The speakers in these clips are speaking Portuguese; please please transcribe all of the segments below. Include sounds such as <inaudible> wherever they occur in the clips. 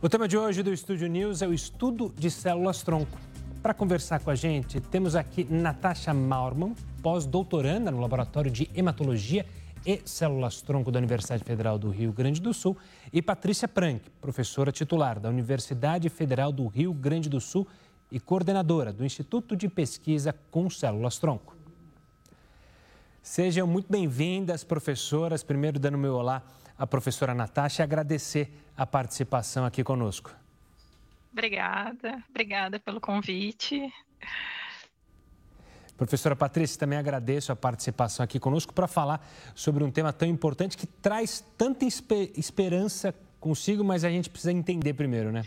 O tema de hoje do Estúdio News é o estudo de células-tronco. Para conversar com a gente, temos aqui Natasha Maurman, pós-doutoranda no Laboratório de Hematologia e Células-Tronco da Universidade Federal do Rio Grande do Sul, e Patrícia Prank, professora titular da Universidade Federal do Rio Grande do Sul e coordenadora do Instituto de Pesquisa com Células-Tronco. Sejam muito bem-vindas, professoras. Primeiro, dando meu olá à professora Natasha e agradecer a participação aqui conosco. Obrigada, obrigada pelo convite. Professora Patrícia, também agradeço a participação aqui conosco para falar sobre um tema tão importante que traz tanta esperança consigo, mas a gente precisa entender primeiro, né?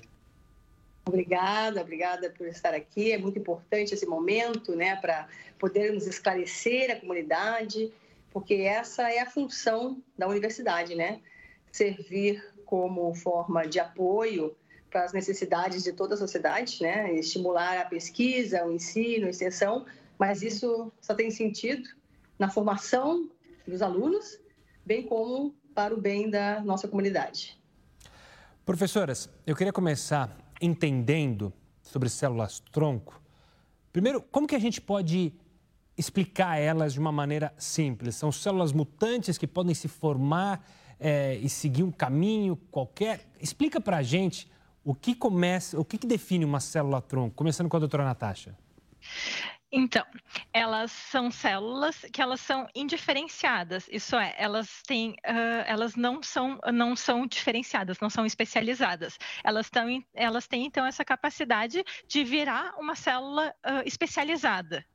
Obrigada, obrigada por estar aqui. É muito importante esse momento, né, para podermos esclarecer a comunidade, porque essa é a função da universidade, né? Servir como forma de apoio para as necessidades de toda a sociedade, né? Estimular a pesquisa, o ensino, a extensão, mas isso só tem sentido na formação dos alunos, bem como para o bem da nossa comunidade. Professoras, eu queria começar entendendo sobre células-tronco. Primeiro, como que a gente pode explicar elas de uma maneira simples? São células mutantes que podem se formar é, e seguir um caminho qualquer? Explica para a gente o que começa, o que, que define uma célula-tronco, começando com a doutora Natasha. Então, elas são células que elas são indiferenciadas. Isso é, elas têm, uh, elas não são, não são diferenciadas, não são especializadas. Elas, tão, elas têm então essa capacidade de virar uma célula uh, especializada.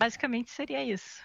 Basicamente seria isso.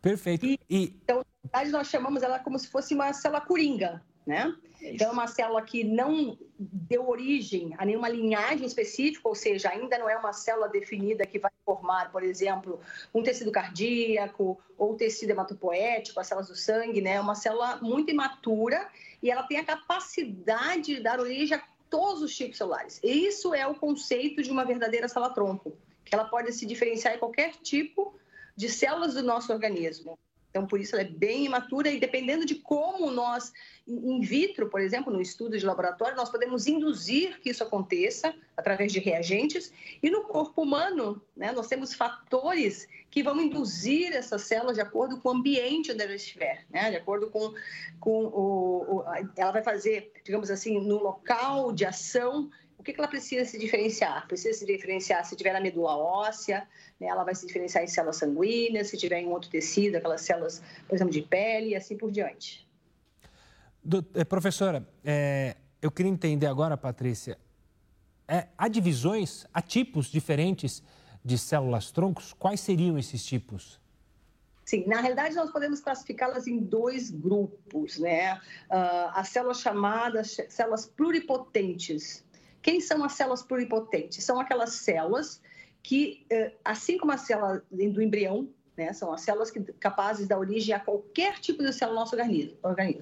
Perfeito. E, e... Então, na verdade, nós chamamos ela como se fosse uma célula coringa né? Então, é uma célula que não deu origem a nenhuma linhagem específica, ou seja, ainda não é uma célula definida que vai formar, por exemplo, um tecido cardíaco ou tecido hematopoético, as células do sangue, né? É uma célula muito imatura e ela tem a capacidade de dar origem a todos os tipos celulares. E isso é o conceito de uma verdadeira célula-tronco, que ela pode se diferenciar em qualquer tipo de células do nosso organismo. Então, por isso ela é bem imatura e dependendo de como nós, in vitro, por exemplo, no estudo de laboratório, nós podemos induzir que isso aconteça através de reagentes. E no corpo humano, né, nós temos fatores que vão induzir essas células de acordo com o ambiente onde ela estiver, né, de acordo com, com o, o, Ela vai fazer, digamos assim, no local de ação o que, ela precisa se diferenciar? Precisa se diferenciar se tiver na medula óssea, né? ela vai se diferenciar em células sanguíneas, se tiver em outro tecido, aquelas células, por exemplo, de pele e assim por diante. Do, é, professora, é, eu queria entender agora, Patrícia, é, há divisões, há tipos diferentes de células-troncos? Quais seriam esses tipos? Sim, na realidade nós podemos classificá-las em dois grupos, né? Uh, as células chamadas células pluripotentes, quem são as células pluripotentes? São aquelas células que, eh, assim como a célula do embrião, né, são as células que, capazes de dar origem a qualquer tipo de célula no nosso organismo.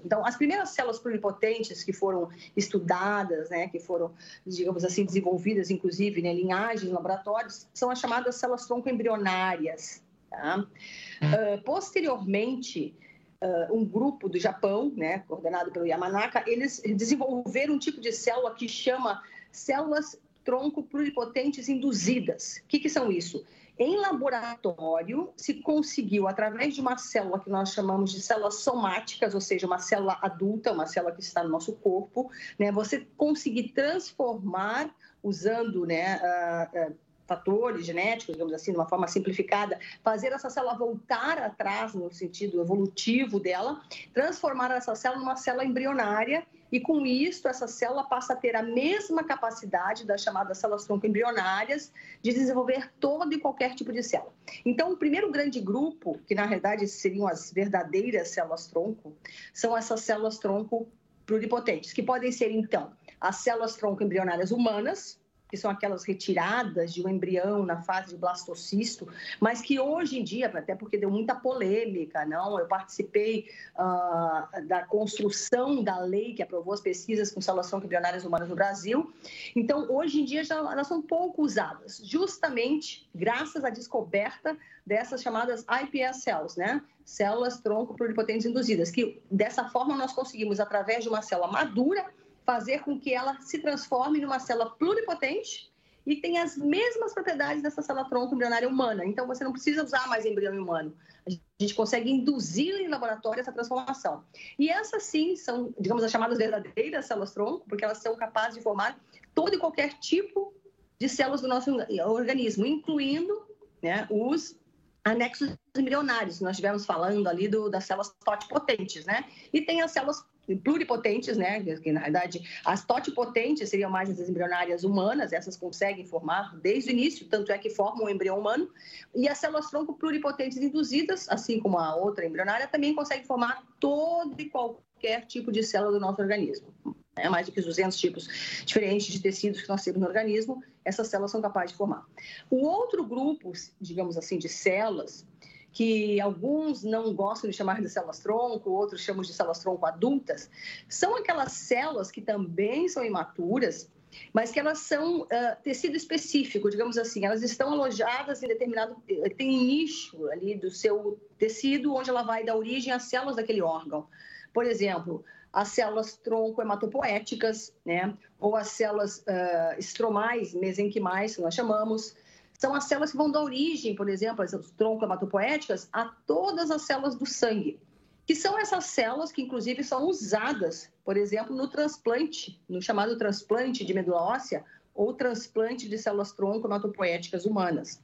Então, as primeiras células pluripotentes que foram estudadas, né, que foram, digamos assim, desenvolvidas, inclusive, né, linhagens laboratórios, são as chamadas células tronco-embrionárias. Tá? Uh, posteriormente, uh, um grupo do Japão, né, coordenado pelo Yamanaka, eles desenvolveram um tipo de célula que chama células tronco pluripotentes induzidas. O que, que são isso? Em laboratório, se conseguiu, através de uma célula que nós chamamos de células somáticas, ou seja, uma célula adulta, uma célula que está no nosso corpo, né, você conseguir transformar, usando né, uh, uh, fatores genéticos, digamos assim, de uma forma simplificada, fazer essa célula voltar atrás no sentido evolutivo dela, transformar essa célula numa célula embrionária e com isso essa célula passa a ter a mesma capacidade das chamadas células tronco embrionárias de desenvolver todo e qualquer tipo de célula. Então, o primeiro grande grupo, que na realidade seriam as verdadeiras células tronco, são essas células tronco pluripotentes, que podem ser então as células tronco embrionárias humanas, que são aquelas retiradas de um embrião na fase de blastocisto, mas que hoje em dia, até porque deu muita polêmica, não? Eu participei uh, da construção da lei que aprovou as pesquisas com células embrionárias humanas no Brasil. Então, hoje em dia, já, elas são pouco usadas, justamente graças à descoberta dessas chamadas iPS cells, né? Células tronco pluripotentes induzidas, que dessa forma nós conseguimos, através de uma célula madura, fazer com que ela se transforme numa célula pluripotente e tem as mesmas propriedades dessa célula-tronco embrionária humana. Então, você não precisa usar mais embrião humano. A gente consegue induzir em laboratório essa transformação. E essas, sim, são, digamos, as chamadas verdadeiras células-tronco, porque elas são capazes de formar todo e qualquer tipo de células do nosso organismo, incluindo né, os anexos embrionários. Nós estivemos falando ali do, das células totipotentes, né? E tem as células pluripotentes, né? Que na verdade as totipotentes seriam mais as embrionárias humanas, essas conseguem formar desde o início, tanto é que formam um embrião humano. E as células tronco pluripotentes induzidas, assim como a outra embrionária, também conseguem formar todo e qualquer tipo de célula do nosso organismo. É mais do que 200 tipos diferentes de tecidos que nós temos no organismo, essas células são capazes de formar. O outro grupo, digamos assim, de células que alguns não gostam de chamar de células-tronco, outros chamam de células-tronco adultas, são aquelas células que também são imaturas, mas que elas são uh, tecido específico, digamos assim, elas estão alojadas em determinado, tem um nicho ali do seu tecido onde ela vai dar origem às células daquele órgão. Por exemplo, as células tronco hematopoéticas, né? ou as células uh, estromais, mesenquimais, que nós chamamos, são as células que vão dar origem, por exemplo, as tronco-hematopoéticas, a todas as células do sangue, que são essas células que, inclusive, são usadas, por exemplo, no transplante, no chamado transplante de medula óssea ou transplante de células tronco-hematopoéticas humanas.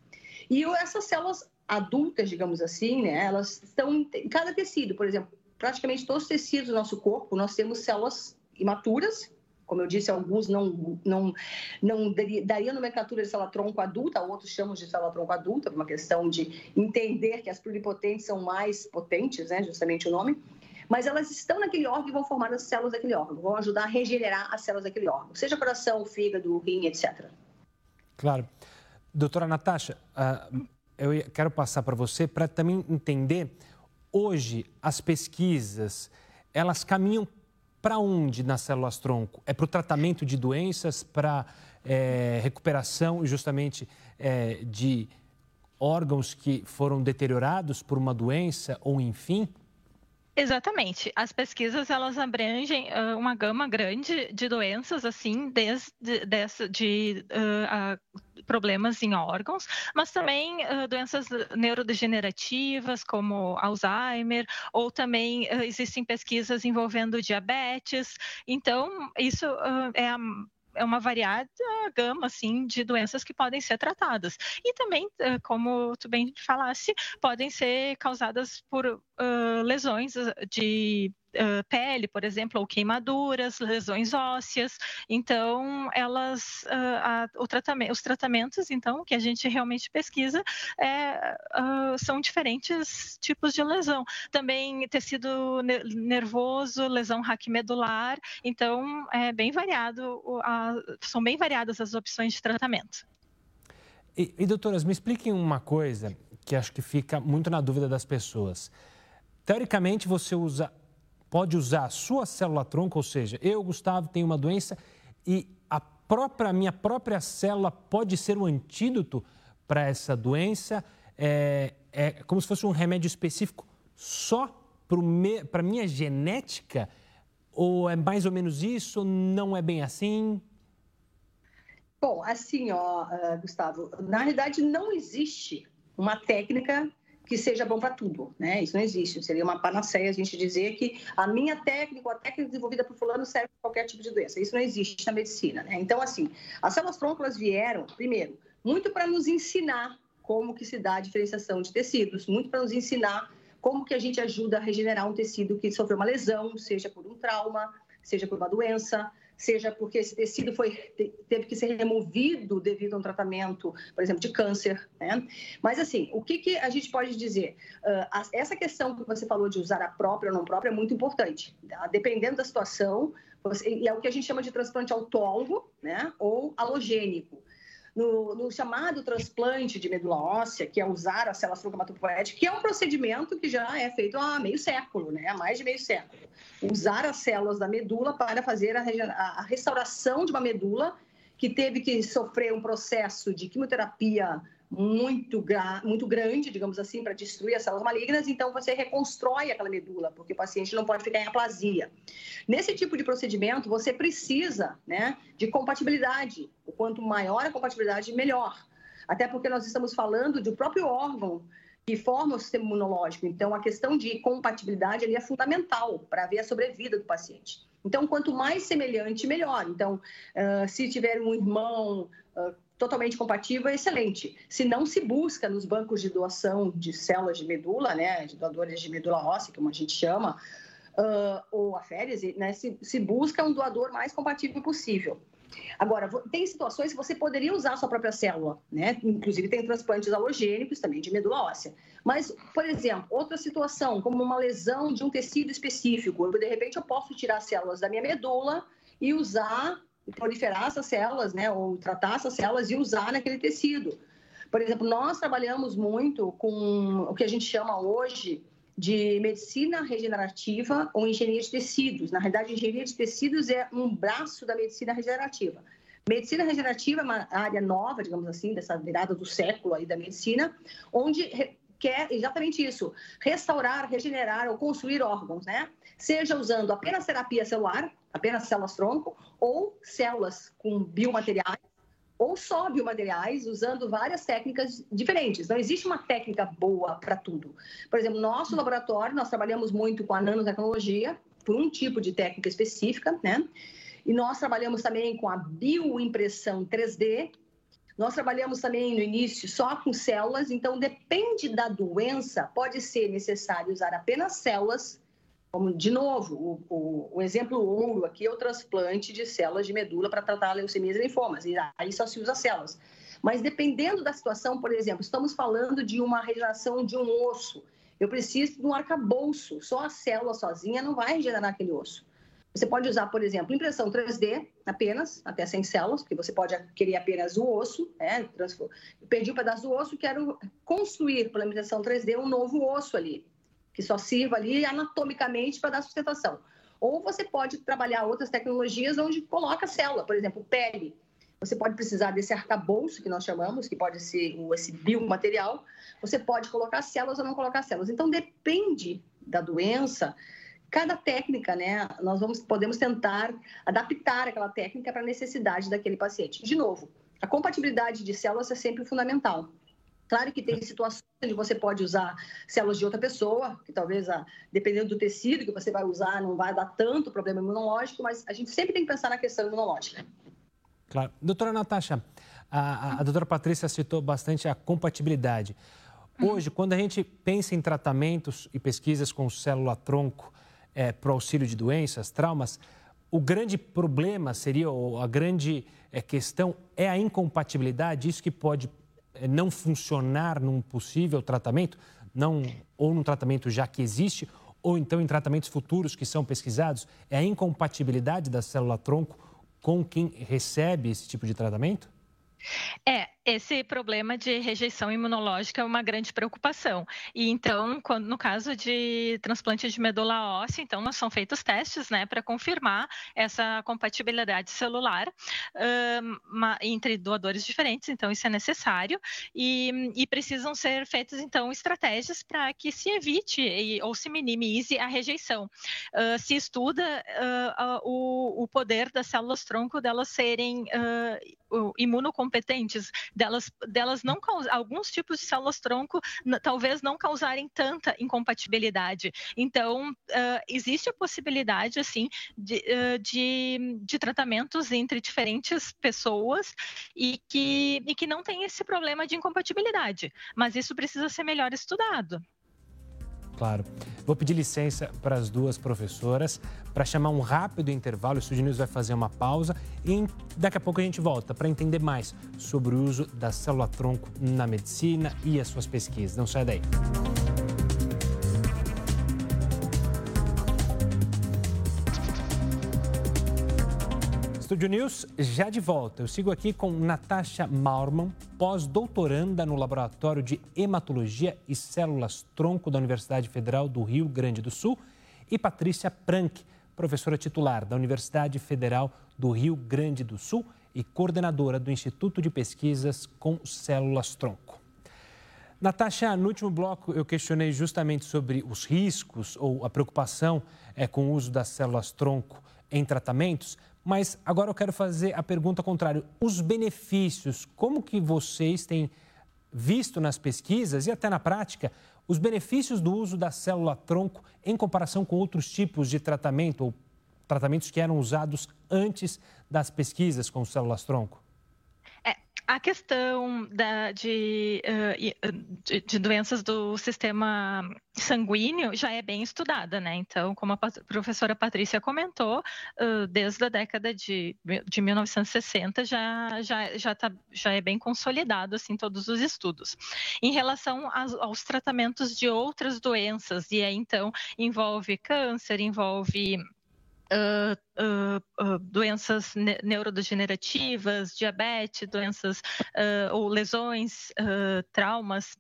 E essas células adultas, digamos assim, né, elas estão em cada tecido, por exemplo, praticamente todos os tecidos do nosso corpo, nós temos células imaturas, como eu disse, alguns não, não, não daria nomenclatura de célula tronco adulta, outros chamam de célula tronco adulta, por uma questão de entender que as pluripotentes são mais potentes, né, justamente o nome. Mas elas estão naquele órgão e vão formar as células daquele órgão, vão ajudar a regenerar as células daquele órgão, seja coração, fígado, rim, etc. Claro. Doutora Natasha, uh, eu quero passar para você para também entender, hoje, as pesquisas, elas caminham para onde nas células tronco? É para o tratamento de doenças, para é, recuperação justamente é, de órgãos que foram deteriorados por uma doença ou enfim? Exatamente. As pesquisas elas abrangem uh, uma gama grande de doenças, assim, desde dessa, de uh, problemas em órgãos, mas também doenças neurodegenerativas como Alzheimer, ou também existem pesquisas envolvendo diabetes. Então, isso é a é uma variada gama assim de doenças que podem ser tratadas. E também como tu bem falasse podem ser causadas por uh, lesões de pele, por exemplo, ou queimaduras, lesões ósseas. Então, elas, uh, a, o tratamento, os tratamentos, então, que a gente realmente pesquisa, é, uh, são diferentes tipos de lesão. Também tecido nervoso, lesão raquimedular. Então, é bem variado, a, são bem variadas as opções de tratamento. E, e, doutoras, me expliquem uma coisa que acho que fica muito na dúvida das pessoas. Teoricamente, você usa pode usar a sua célula-tronco, ou seja, eu, Gustavo, tenho uma doença e a própria, minha própria célula pode ser um antídoto para essa doença, é, é como se fosse um remédio específico só para a minha genética? Ou é mais ou menos isso? Não é bem assim? Bom, assim, ó, uh, Gustavo, na realidade não existe uma técnica que seja bom para tudo, né? Isso não existe. Seria uma panaceia a gente dizer que a minha técnica, a técnica desenvolvida por fulano serve para qualquer tipo de doença. Isso não existe na medicina, né? Então, assim, as células trônculas vieram, primeiro, muito para nos ensinar como que se dá a diferenciação de tecidos, muito para nos ensinar como que a gente ajuda a regenerar um tecido que sofreu uma lesão, seja por um trauma, seja por uma doença, seja porque esse tecido foi, teve que ser removido devido a um tratamento, por exemplo, de câncer. Né? Mas, assim, o que, que a gente pode dizer? Uh, essa questão que você falou de usar a própria ou não própria é muito importante. Tá? Dependendo da situação, você, e é o que a gente chama de transplante autólogo né? ou halogênico no, no, chamado transplante de medula óssea, que é usar as células troncomatopoéticas, que é um procedimento que já é feito há meio século, né? há mais de meio século. Usar as células da medula para fazer a, a restauração de uma medula que teve que sofrer um processo de quimioterapia muito, muito grande, digamos assim, para destruir as células malignas, então você reconstrói aquela medula, porque o paciente não pode ficar em aplasia. Nesse tipo de procedimento, você precisa né, de compatibilidade. O quanto maior a compatibilidade, melhor. Até porque nós estamos falando do próprio órgão que forma o sistema imunológico. Então, a questão de compatibilidade ali é fundamental para ver a sobrevida do paciente. Então, quanto mais semelhante, melhor. Então, se tiver um irmão totalmente compatível, é excelente. Se não se busca nos bancos de doação de células de medula, né, de doadores de medula óssea, como a gente chama, uh, ou a férese, né, se, se busca um doador mais compatível possível. Agora, tem situações que você poderia usar a sua própria célula, né? Inclusive tem transplantes halogênicos também de medula óssea. Mas, por exemplo, outra situação, como uma lesão de um tecido específico, de repente eu posso tirar células da minha medula e usar, proliferar essas células, né? Ou tratar essas células e usar naquele tecido. Por exemplo, nós trabalhamos muito com o que a gente chama hoje de medicina regenerativa ou engenharia de tecidos. Na realidade, engenharia de tecidos é um braço da medicina regenerativa. Medicina regenerativa é uma área nova, digamos assim, dessa virada do século aí da medicina, onde quer exatamente isso, restaurar, regenerar ou construir órgãos, né? Seja usando apenas terapia celular, apenas células-tronco, ou células com biomateriais, ou só biomateriais, usando várias técnicas diferentes. Não existe uma técnica boa para tudo. Por exemplo, nosso laboratório, nós trabalhamos muito com a nanotecnologia, por um tipo de técnica específica, né? E nós trabalhamos também com a bioimpressão 3D. Nós trabalhamos também no início só com células, então depende da doença, pode ser necessário usar apenas células como, de novo, o, o, o, exemplo ouro aqui é o transplante de células de medula para tratar leucemias e linfomas, e aí só se usa células. Mas dependendo da situação, por exemplo, estamos falando de uma regeneração de um osso, eu preciso de um arcabouço, só a célula sozinha não vai regenerar aquele osso. Você pode usar, por exemplo, impressão 3D apenas, até 100 células, porque você pode querer apenas o osso, né? perdi um pedaço do osso, quero construir pela impressão 3D um novo osso ali que só sirva ali anatomicamente para dar sustentação. Ou você pode trabalhar outras tecnologias onde coloca célula, por exemplo, pele. Você pode precisar desse arcabouço que nós chamamos, que pode ser esse biomaterial. Você pode colocar células ou não colocar células. Então depende da doença. Cada técnica, né? Nós vamos podemos tentar adaptar aquela técnica para a necessidade daquele paciente. De novo, a compatibilidade de células é sempre fundamental. Claro que tem situações onde você pode usar células de outra pessoa, que talvez, ah, dependendo do tecido que você vai usar, não vai dar tanto problema imunológico, mas a gente sempre tem que pensar na questão imunológica. Claro. Doutora Natasha, a, a, a doutora Patrícia citou bastante a compatibilidade. Hoje, quando a gente pensa em tratamentos e pesquisas com célula-tronco é, para o auxílio de doenças, traumas, o grande problema seria, ou a grande é, questão é a incompatibilidade, isso que pode não funcionar num possível tratamento, não ou num tratamento já que existe, ou então em tratamentos futuros que são pesquisados, é a incompatibilidade da célula-tronco com quem recebe esse tipo de tratamento? É, esse problema de rejeição imunológica é uma grande preocupação. E então, quando, no caso de transplante de medula óssea, então são feitos testes, né, para confirmar essa compatibilidade celular entre doadores diferentes. Então, isso é necessário e, e precisam ser feitas então estratégias para que se evite e, ou se minimize a rejeição. Uh, se estuda uh, uh, o, o, poder das células tronco delas serem imunocompetentes delas, delas não alguns tipos de células tronco talvez não causarem tanta incompatibilidade. Então, uh, existe a possibilidade, assim, de, uh, de, de, tratamentos entre diferentes pessoas e que, e que não tem esse problema de incompatibilidade. Mas isso precisa ser melhor estudado. Claro. Vou pedir licença para as duas professoras para chamar um rápido intervalo. O Estúdio News vai fazer uma pausa e daqui a pouco a gente volta para entender mais sobre o uso da célula-tronco na medicina e as suas pesquisas. Não sai daí. Estúdio News já de volta. Eu sigo aqui com Natasha Maurman, pós-doutoranda no Laboratório de Hematologia e Células Tronco da Universidade Federal do Rio Grande do Sul, e Patrícia Prank, professora titular da Universidade Federal do Rio Grande do Sul e coordenadora do Instituto de Pesquisas com Células-Tronco. Natasha, no último bloco eu questionei justamente sobre os riscos ou a preocupação é, com o uso das células-tronco em tratamentos, mas agora eu quero fazer a pergunta contrária. Os benefícios, como que vocês têm visto nas pesquisas e até na prática os benefícios do uso da célula-tronco em comparação com outros tipos de tratamento ou tratamentos que eram usados antes das pesquisas com células-tronco? A questão da, de, de, de, doenças do sistema sanguíneo já é bem estudada, né? Então, como a professora Patrícia comentou, desde a década de, de 1960 já, já, já, tá, já é bem consolidado, assim, todos os estudos. Em relação aos, aos tratamentos de outras doenças, e aí, então, envolve câncer, envolve Uh, uh, doenças ne neurodegenerativas, diabetes, doenças ou lesões, traumas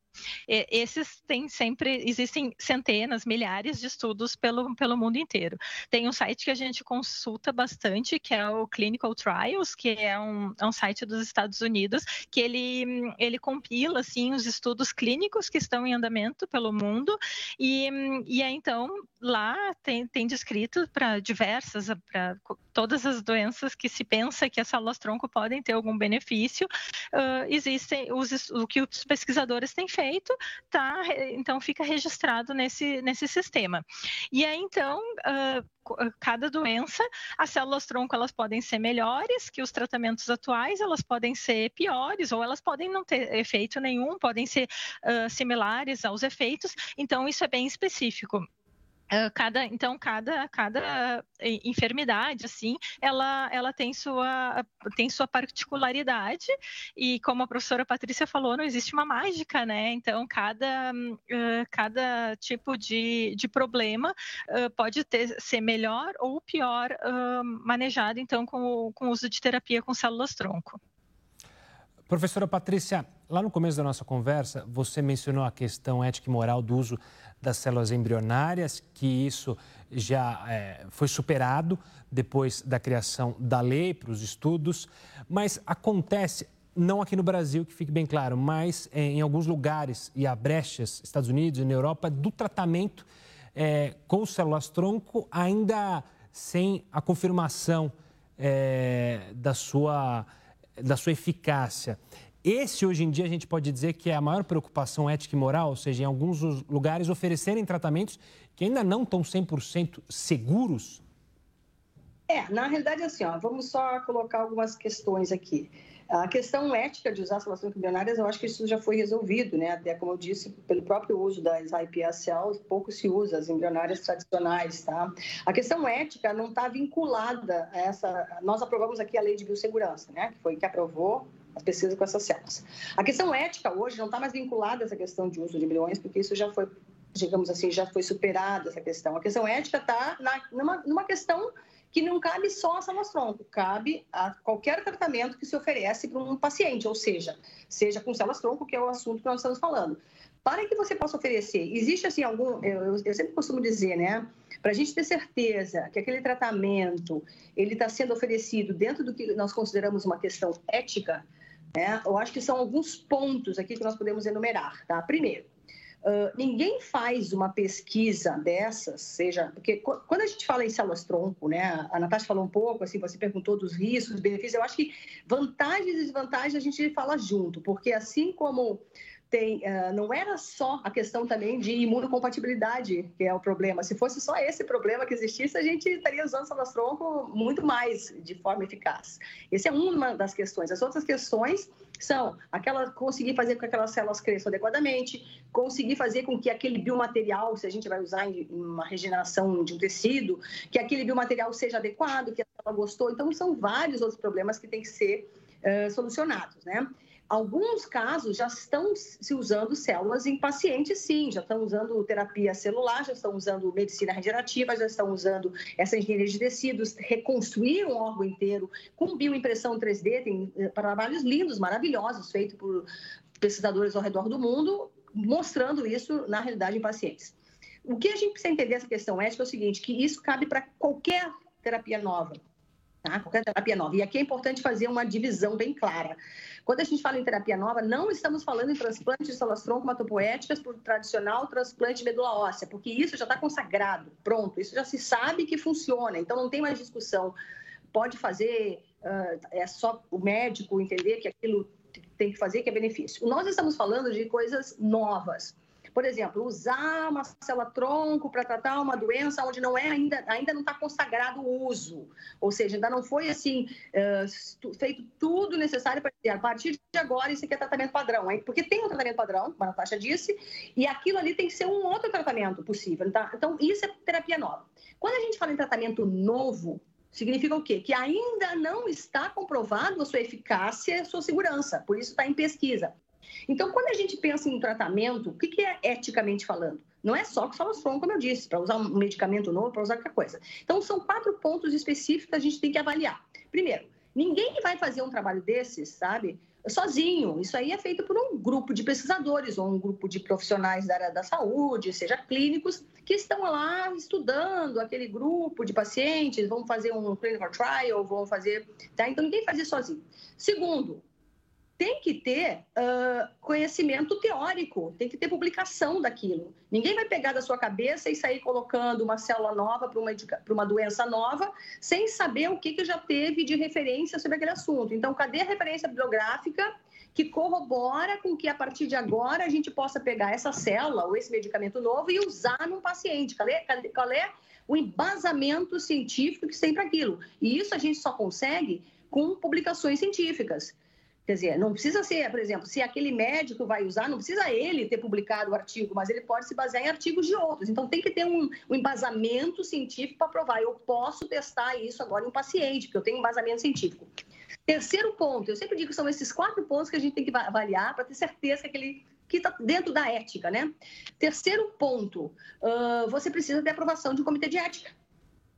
esses têm sempre, existem centenas, milhares de estudos pelo, pelo mundo inteiro. Tem um site que a gente consulta bastante, que é o Clinical Trials, que é um, é um site dos Estados Unidos, que ele, ele compila, assim, os estudos clínicos que estão em andamento pelo mundo, e, e então, lá tem, tem descrito para diversas, para todas as doenças que se pensa que as células-tronco podem ter algum benefício, uh, existem os, o que os pesquisadores têm feito, tá? Então fica registrado nesse, nesse sistema. E aí então uh, cada doença, as células-tronco elas podem ser melhores que os tratamentos atuais, elas podem ser piores ou elas podem não ter efeito nenhum, podem ser uh, similares aos efeitos. Então isso é bem específico. Uh, cada, então cada, cada enfermidade assim ela, ela tem sua tem sua particularidade. E como a professora Patrícia falou não existe uma mágica né? Então cada uh, cada tipo de, de problema uh, pode ter ser melhor ou pior manejado então com com o uso de terapia com células tronco Professora Patrícia, lá no começo da nossa conversa, você mencionou a questão ética e moral do uso das células embrionárias, que isso já é, foi superado depois da criação da lei para os estudos, mas acontece, não aqui no Brasil, que fique bem claro, mas é, em alguns lugares, e há brechas, Estados Unidos e na Europa, do tratamento é, com células-tronco, ainda sem a confirmação é, da sua da sua eficácia. Esse, hoje em dia, a gente pode dizer que é a maior preocupação ética e moral, ou seja, em alguns lugares oferecerem tratamentos que ainda não estão 100% seguros? É, na realidade, assim, ó, vamos só colocar algumas questões aqui. A questão ética de usar soluções embrionárias, eu acho que isso já foi resolvido, né? Até como eu disse, pelo próprio uso das IPS cells, pouco se usa as embrionárias tradicionais, tá? A questão ética não está vinculada a essa. Nós aprovamos aqui a lei de biossegurança, né? Que foi que aprovou as pesquisas com essas células. A questão ética hoje não está mais vinculada a essa questão de uso de embriões, porque isso já foi, digamos assim, já foi superado essa questão. A questão ética está numa, numa questão que não cabe só a células-tronco, cabe a qualquer tratamento que se oferece para um paciente, ou seja, seja com células-tronco, que é o assunto que nós estamos falando. Para que você possa oferecer, existe assim algum, eu, eu sempre costumo dizer, né, para a gente ter certeza que aquele tratamento ele está sendo oferecido dentro do que nós consideramos uma questão ética, né, eu acho que são alguns pontos aqui que nós podemos enumerar, tá? Primeiro, Uh, ninguém faz uma pesquisa dessas, seja. Porque quando a gente fala em células-tronco, né? A Natasha falou um pouco, assim, você perguntou dos riscos, benefícios. Eu acho que vantagens e desvantagens a gente fala junto, porque assim como tem, uh, não era só a questão também de imunocompatibilidade que é o problema. Se fosse só esse problema que existisse, a gente estaria usando células tronco muito mais de forma eficaz. Essa é uma das questões. As outras questões são aquela conseguir fazer com que aquelas células cresçam adequadamente, conseguir fazer com que aquele biomaterial, se a gente vai usar em uma regeneração de um tecido, que aquele biomaterial seja adequado, que a célula gostou. Então, são vários outros problemas que têm que ser uh, solucionados, né? Alguns casos já estão se usando células em pacientes, sim, já estão usando terapia celular, já estão usando medicina regenerativa, já estão usando essa engenharia de tecidos, reconstruir um órgão inteiro com bioimpressão 3D, tem eh, trabalhos lindos, maravilhosos, feitos por pesquisadores ao redor do mundo, mostrando isso na realidade em pacientes. O que a gente precisa entender essa questão ética é o seguinte, que isso cabe para qualquer terapia nova. Tá? Qualquer terapia nova. E aqui é importante fazer uma divisão bem clara. Quando a gente fala em terapia nova, não estamos falando em transplante de células tronco hematopoéticas por tradicional transplante de medula óssea, porque isso já está consagrado, pronto, isso já se sabe que funciona, então não tem mais discussão. Pode fazer, uh, é só o médico entender que aquilo tem que fazer, que é benefício. Nós estamos falando de coisas novas por exemplo, usar uma célula-tronco para tratar uma doença onde não é ainda, ainda não está consagrado o uso, ou seja, ainda não foi assim uh, feito tudo necessário para dizer, a partir de agora isso aqui é tratamento padrão, hein? porque tem um tratamento padrão, como a Natasha disse, e aquilo ali tem que ser um outro tratamento possível. Tá? Então, isso é terapia nova. Quando a gente fala em tratamento novo, significa o quê? Que ainda não está comprovado a sua eficácia a sua segurança, por isso está em pesquisa. Então, quando a gente pensa em tratamento, o que é eticamente falando? Não é só que solução, como eu disse, para usar um medicamento novo, para usar qualquer coisa. Então, são quatro pontos específicos que a gente tem que avaliar. Primeiro, ninguém vai fazer um trabalho desses, sabe, sozinho. Isso aí é feito por um grupo de pesquisadores ou um grupo de profissionais da área da saúde, seja clínicos, que estão lá estudando aquele grupo de pacientes, vão fazer um clinical trial, vão fazer. Tá? Então, ninguém faz isso sozinho. Segundo, tem que ter uh, conhecimento teórico, tem que ter publicação daquilo. Ninguém vai pegar da sua cabeça e sair colocando uma célula nova para uma, uma doença nova, sem saber o que, que já teve de referência sobre aquele assunto. Então, cadê a referência bibliográfica que corrobora com que, a partir de agora, a gente possa pegar essa célula ou esse medicamento novo e usar num paciente? Qual é, qual é o embasamento científico que tem para aquilo? E isso a gente só consegue com publicações científicas. Quer dizer, não precisa ser, por exemplo, se aquele médico vai usar, não precisa ele ter publicado o artigo, mas ele pode se basear em artigos de outros. Então, tem que ter um, um embasamento científico para provar. Eu posso testar isso agora em um paciente, porque eu tenho embasamento científico. Terceiro ponto, eu sempre digo que são esses quatro pontos que a gente tem que avaliar para ter certeza que aquele que está dentro da ética, né? Terceiro ponto, uh, você precisa ter aprovação de um comitê de ética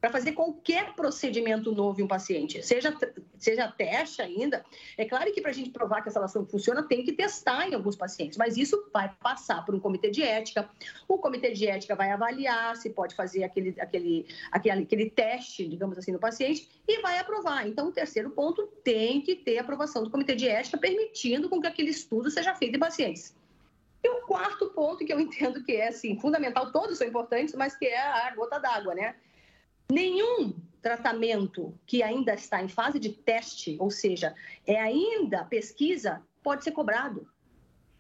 para fazer qualquer procedimento novo em um paciente, seja, seja teste ainda. É claro que para a gente provar que essa relação funciona, tem que testar em alguns pacientes, mas isso vai passar por um comitê de ética. O comitê de ética vai avaliar se pode fazer aquele, aquele, aquele, aquele teste, digamos assim, no paciente e vai aprovar. Então, o terceiro ponto tem que ter aprovação do comitê de ética, permitindo com que aquele estudo seja feito em pacientes. E o quarto ponto que eu <laughs> entendo que é assim, fundamental, todos são importantes, mas que é a gota d'água, né? Nenhum tratamento que ainda está em fase de teste, ou seja, é ainda pesquisa, pode ser cobrado.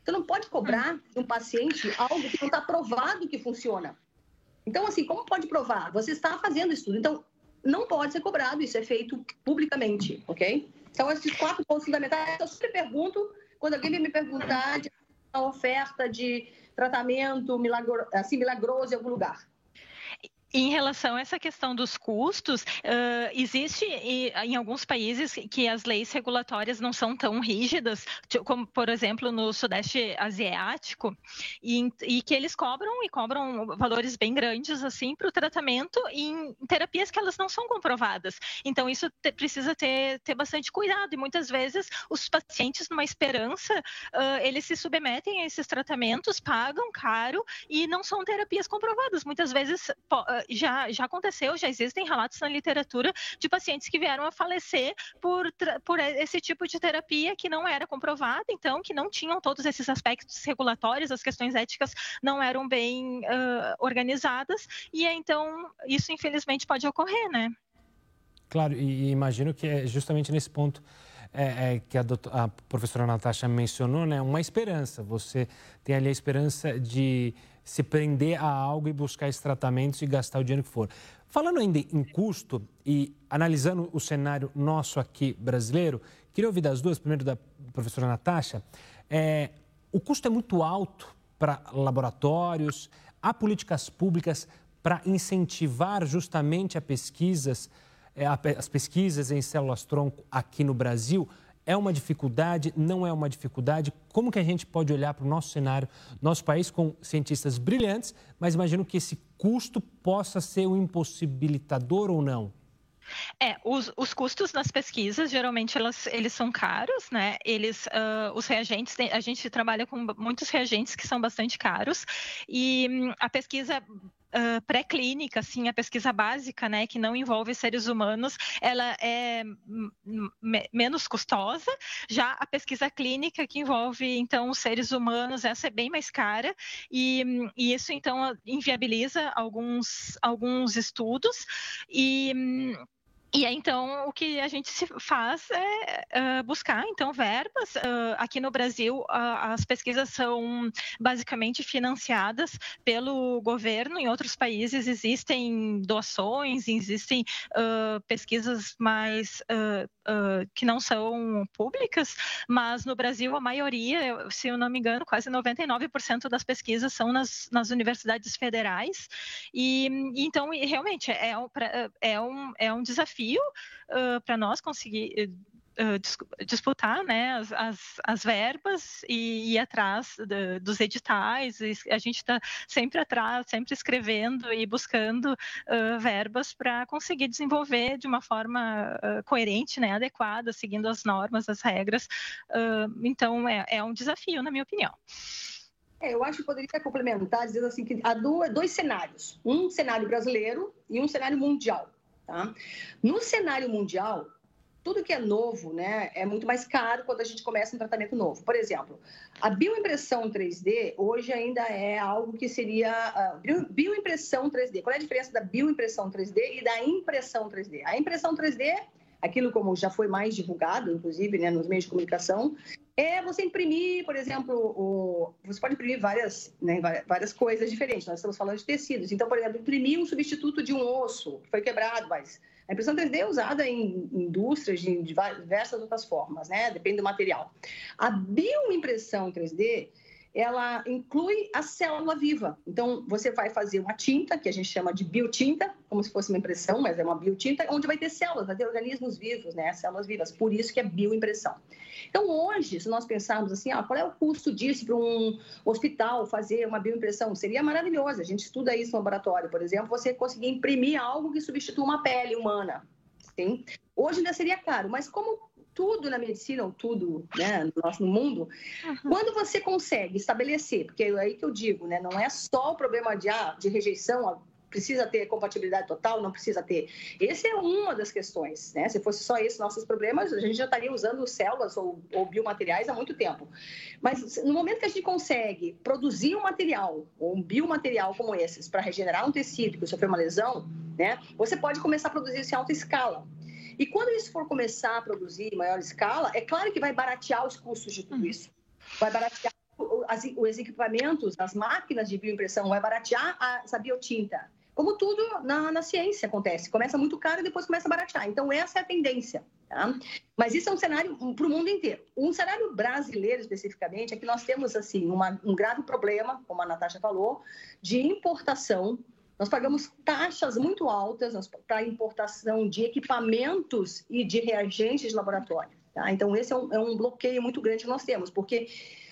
Você não pode cobrar de um paciente algo que não está provado que funciona. Então, assim, como pode provar? Você está fazendo estudo. Então, não pode ser cobrado, isso é feito publicamente, ok? Então, esses quatro pontos fundamentais, eu sempre pergunto, quando alguém vem me perguntar de uma oferta de tratamento milagro, assim, milagroso em algum lugar. Em relação a essa questão dos custos, uh, existe em alguns países que as leis regulatórias não são tão rígidas, como, por exemplo, no Sudeste Asiático, e, e que eles cobram e cobram valores bem grandes assim para o tratamento em terapias que elas não são comprovadas. Então, isso te, precisa ter, ter bastante cuidado, e muitas vezes os pacientes, numa esperança, uh, eles se submetem a esses tratamentos, pagam caro e não são terapias comprovadas. Muitas vezes já, já aconteceu, já existem relatos na literatura de pacientes que vieram a falecer por, por esse tipo de terapia que não era comprovada, então, que não tinham todos esses aspectos regulatórios, as questões éticas não eram bem uh, organizadas, e então isso infelizmente pode ocorrer, né? Claro, e imagino que é justamente nesse ponto é, é, que a, a, professora Natasha mencionou, né? Uma esperança. Você tem ali a esperança de se prender a algo e buscar esses tratamentos e gastar o dinheiro que for. Falando ainda em custo e analisando o cenário nosso aqui brasileiro, queria ouvir das duas, primeiro da professora Natasha. É, o custo é muito alto para laboratórios, há políticas públicas para incentivar justamente a pesquisas, é, as pesquisas em células-tronco aqui no Brasil. É uma dificuldade? Não é uma dificuldade? Como que a gente pode olhar para o nosso cenário, nosso país com cientistas brilhantes, mas imagino que esse custo possa ser um impossibilitador ou não? É, os, os, custos das pesquisas, geralmente, elas, eles são caros, né? Eles, uh, os reagentes, a gente trabalha com muitos reagentes que são bastante caros, e um, a pesquisa uh, pré-clínica, assim, a pesquisa básica, né, que não envolve seres humanos, ela é menos custosa. Já a pesquisa clínica que envolve então os seres humanos, essa é bem mais cara e, e isso então inviabiliza alguns alguns estudos e e aí, então, o que a gente faz é uh, buscar, então, verbas. Uh, aqui no Brasil, uh, as pesquisas são basicamente financiadas pelo governo. Em outros países existem doações, existem pesquisas mais que não são públicas, mas no Brasil a maioria, se eu não me engano, quase 99% das pesquisas são nas, nas universidades federais. E então, realmente, é, é, um, é um desafio desafio uh, para nós conseguir uh, disputar né, as, as, as, verbas e ir atrás de, dos editais. A gente está sempre atrás, sempre escrevendo e buscando uh, verbas para conseguir desenvolver de uma forma uh, coerente, né, adequada, seguindo as normas, as regras. então, é, é um desafio, na minha opinião. É, eu acho que poderia complementar dizendo assim que há dois cenários, um cenário brasileiro e um cenário mundial. Tá? No cenário mundial, tudo que é novo né, é muito mais caro quando a gente começa um tratamento novo. Por exemplo, a bioimpressão 3D hoje ainda é algo que seria. Uh, bioimpressão 3D. Qual é a diferença da bioimpressão 3D e da impressão 3D? A impressão 3D, aquilo como já foi mais divulgado, inclusive né, nos meios de comunicação, é você imprimir, por exemplo, o... você pode imprimir várias, né, várias coisas diferentes. Nós estamos falando de tecidos. Então, por exemplo, imprimir um substituto de um osso que foi quebrado, mas a impressão 3D é usada em indústrias de diversas outras formas, né? Depende do material. A bioimpressão 3D ela inclui a célula viva. Então, você vai fazer uma tinta, que a gente chama de biotinta, como se fosse uma impressão, mas é uma biotinta, onde vai ter células, vai ter organismos vivos, né? Células vivas. Por isso que é bioimpressão. Então, hoje, se nós pensarmos assim, ah, qual é o custo disso para um hospital fazer uma bioimpressão? Seria maravilhoso. A gente estuda isso no laboratório, por exemplo, você conseguir imprimir algo que substitua uma pele humana. Sim? Hoje ainda seria caro, mas como tudo na medicina, ou tudo né, no nosso mundo, uhum. quando você consegue estabelecer, porque é aí que eu digo, né, não é só o problema de, ah, de rejeição, precisa ter compatibilidade total, não precisa ter. Essa é uma das questões, né? Se fosse só esses nossos problemas, a gente já estaria usando células ou, ou biomateriais há muito tempo. Mas no momento que a gente consegue produzir um material, ou um biomaterial como esses, para regenerar um tecido que sofreu uma lesão, né? Você pode começar a produzir isso em alta escala. E quando isso for começar a produzir em maior escala, é claro que vai baratear os custos de tudo uhum. isso. Vai baratear os equipamentos, as máquinas de bioimpressão, vai baratear a, essa biotinta. Como tudo na, na ciência acontece. Começa muito caro e depois começa a baratear. Então, essa é a tendência. Tá? Mas isso é um cenário para o mundo inteiro. Um cenário brasileiro, especificamente, é que nós temos assim uma, um grave problema, como a Natasha falou, de importação nós pagamos taxas muito altas para importação de equipamentos e de reagentes de laboratório. Tá? Então, esse é um, é um, bloqueio muito grande que nós temos, porque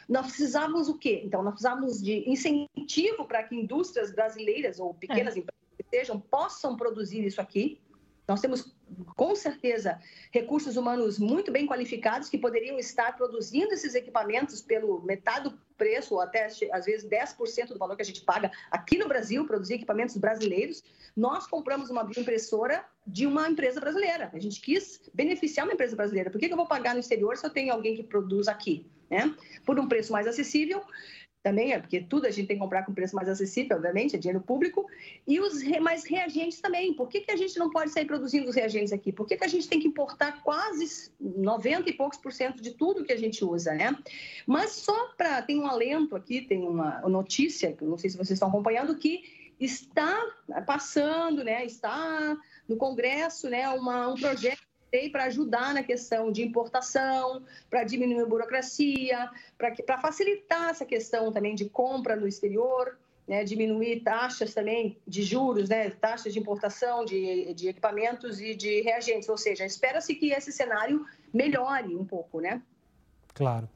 nós precisávamos o quê? Então, nós precisávamos de incentivo para que indústrias brasileiras ou pequenas é. empresas que sejam possam produzir isso aqui. Nós temos, com certeza, recursos humanos muito bem qualificados que poderiam estar produzindo esses equipamentos pelo metade do preço, ou até às vezes 10% do valor que a gente paga aqui no Brasil, produzir equipamentos brasileiros. Nós compramos uma bioimpressora de uma empresa brasileira. A gente quis beneficiar uma empresa brasileira. Por que eu vou pagar no exterior se eu tenho alguém que produz aqui? Né? Por um preço mais acessível também, é porque tudo a gente tem que comprar com preço mais acessível, obviamente, é dinheiro público, e os mais reagentes também. Por que, que a gente não pode sair produzindo os reagentes aqui? Por que, que a gente tem que importar quase 90 e poucos por cento de tudo que a gente usa, né? Mas só para. Tem um alento aqui, tem uma notícia, que não sei se vocês estão acompanhando, que está passando, né? Está no Congresso, né? Uma, um projeto para ajudar na questão de importação, para diminuir a burocracia, para facilitar essa questão também de compra no exterior, né, diminuir taxas também de juros, né, taxas de importação de, de equipamentos e de reagentes. Ou seja, espera-se que esse cenário melhore um pouco, né? Claro.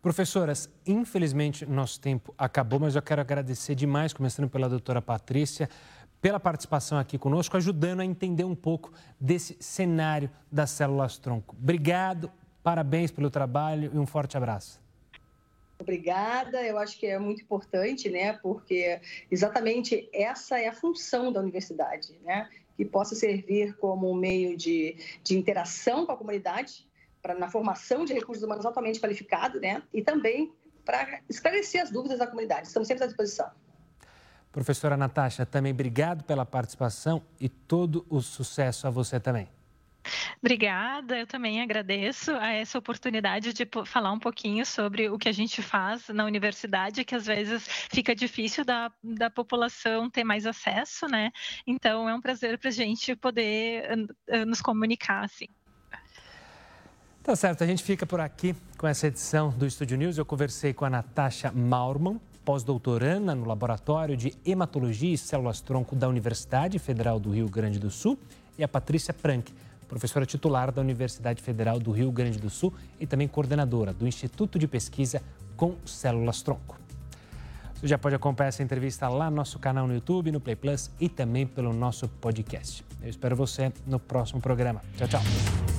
Professoras, infelizmente nosso tempo acabou, mas eu quero agradecer demais, começando pela doutora Patrícia, pela participação aqui conosco, ajudando a entender um pouco desse cenário das células tronco. Obrigado, parabéns pelo trabalho e um forte abraço. Obrigada, eu acho que é muito importante, né? Porque exatamente essa é a função da universidade, né? Que possa servir como um meio de, de interação com a comunidade, pra, na formação de recursos humanos altamente qualificados, né? E também para esclarecer as dúvidas da comunidade. Estamos sempre à disposição. Professora Natasha, também obrigado pela participação e todo o sucesso a você também. Obrigada, eu também agradeço a essa oportunidade de falar um pouquinho sobre o que a gente faz na universidade, que às vezes fica difícil da, da população ter mais acesso, né? Então é um prazer para a gente poder nos comunicar, assim. Tá certo, a gente fica por aqui com essa edição do Estúdio News. Eu conversei com a Natasha Maurman, pós-doutoranda no Laboratório de Hematologia e Células-Tronco da Universidade Federal do Rio Grande do Sul, e a Patrícia Prank, professora titular da Universidade Federal do Rio Grande do Sul e também coordenadora do Instituto de Pesquisa com Células-Tronco. Você já pode acompanhar essa entrevista lá no nosso canal no YouTube, no Play Plus e também pelo nosso podcast. Eu espero você no próximo programa. Tchau, tchau.